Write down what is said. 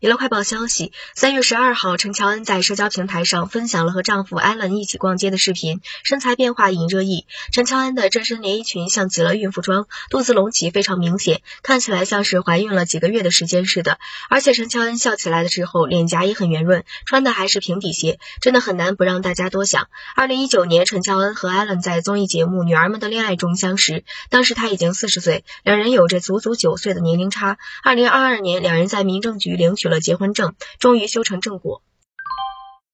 娱乐快报消息：三月十二号，陈乔恩在社交平台上分享了和丈夫艾伦一起逛街的视频，身材变化引热议。陈乔恩的这身连衣裙像极了孕妇装，肚子隆起非常明显，看起来像是怀孕了几个月的时间似的。而且陈乔恩笑起来的时候，脸颊也很圆润，穿的还是平底鞋，真的很难不让大家多想。二零一九年，陈乔恩和艾伦在综艺节目《女儿们的恋爱》中相识，当时他已经四十岁，两人有着足足九岁的年龄差。二零二二年，两人在民政局领取有了结婚证，终于修成正果。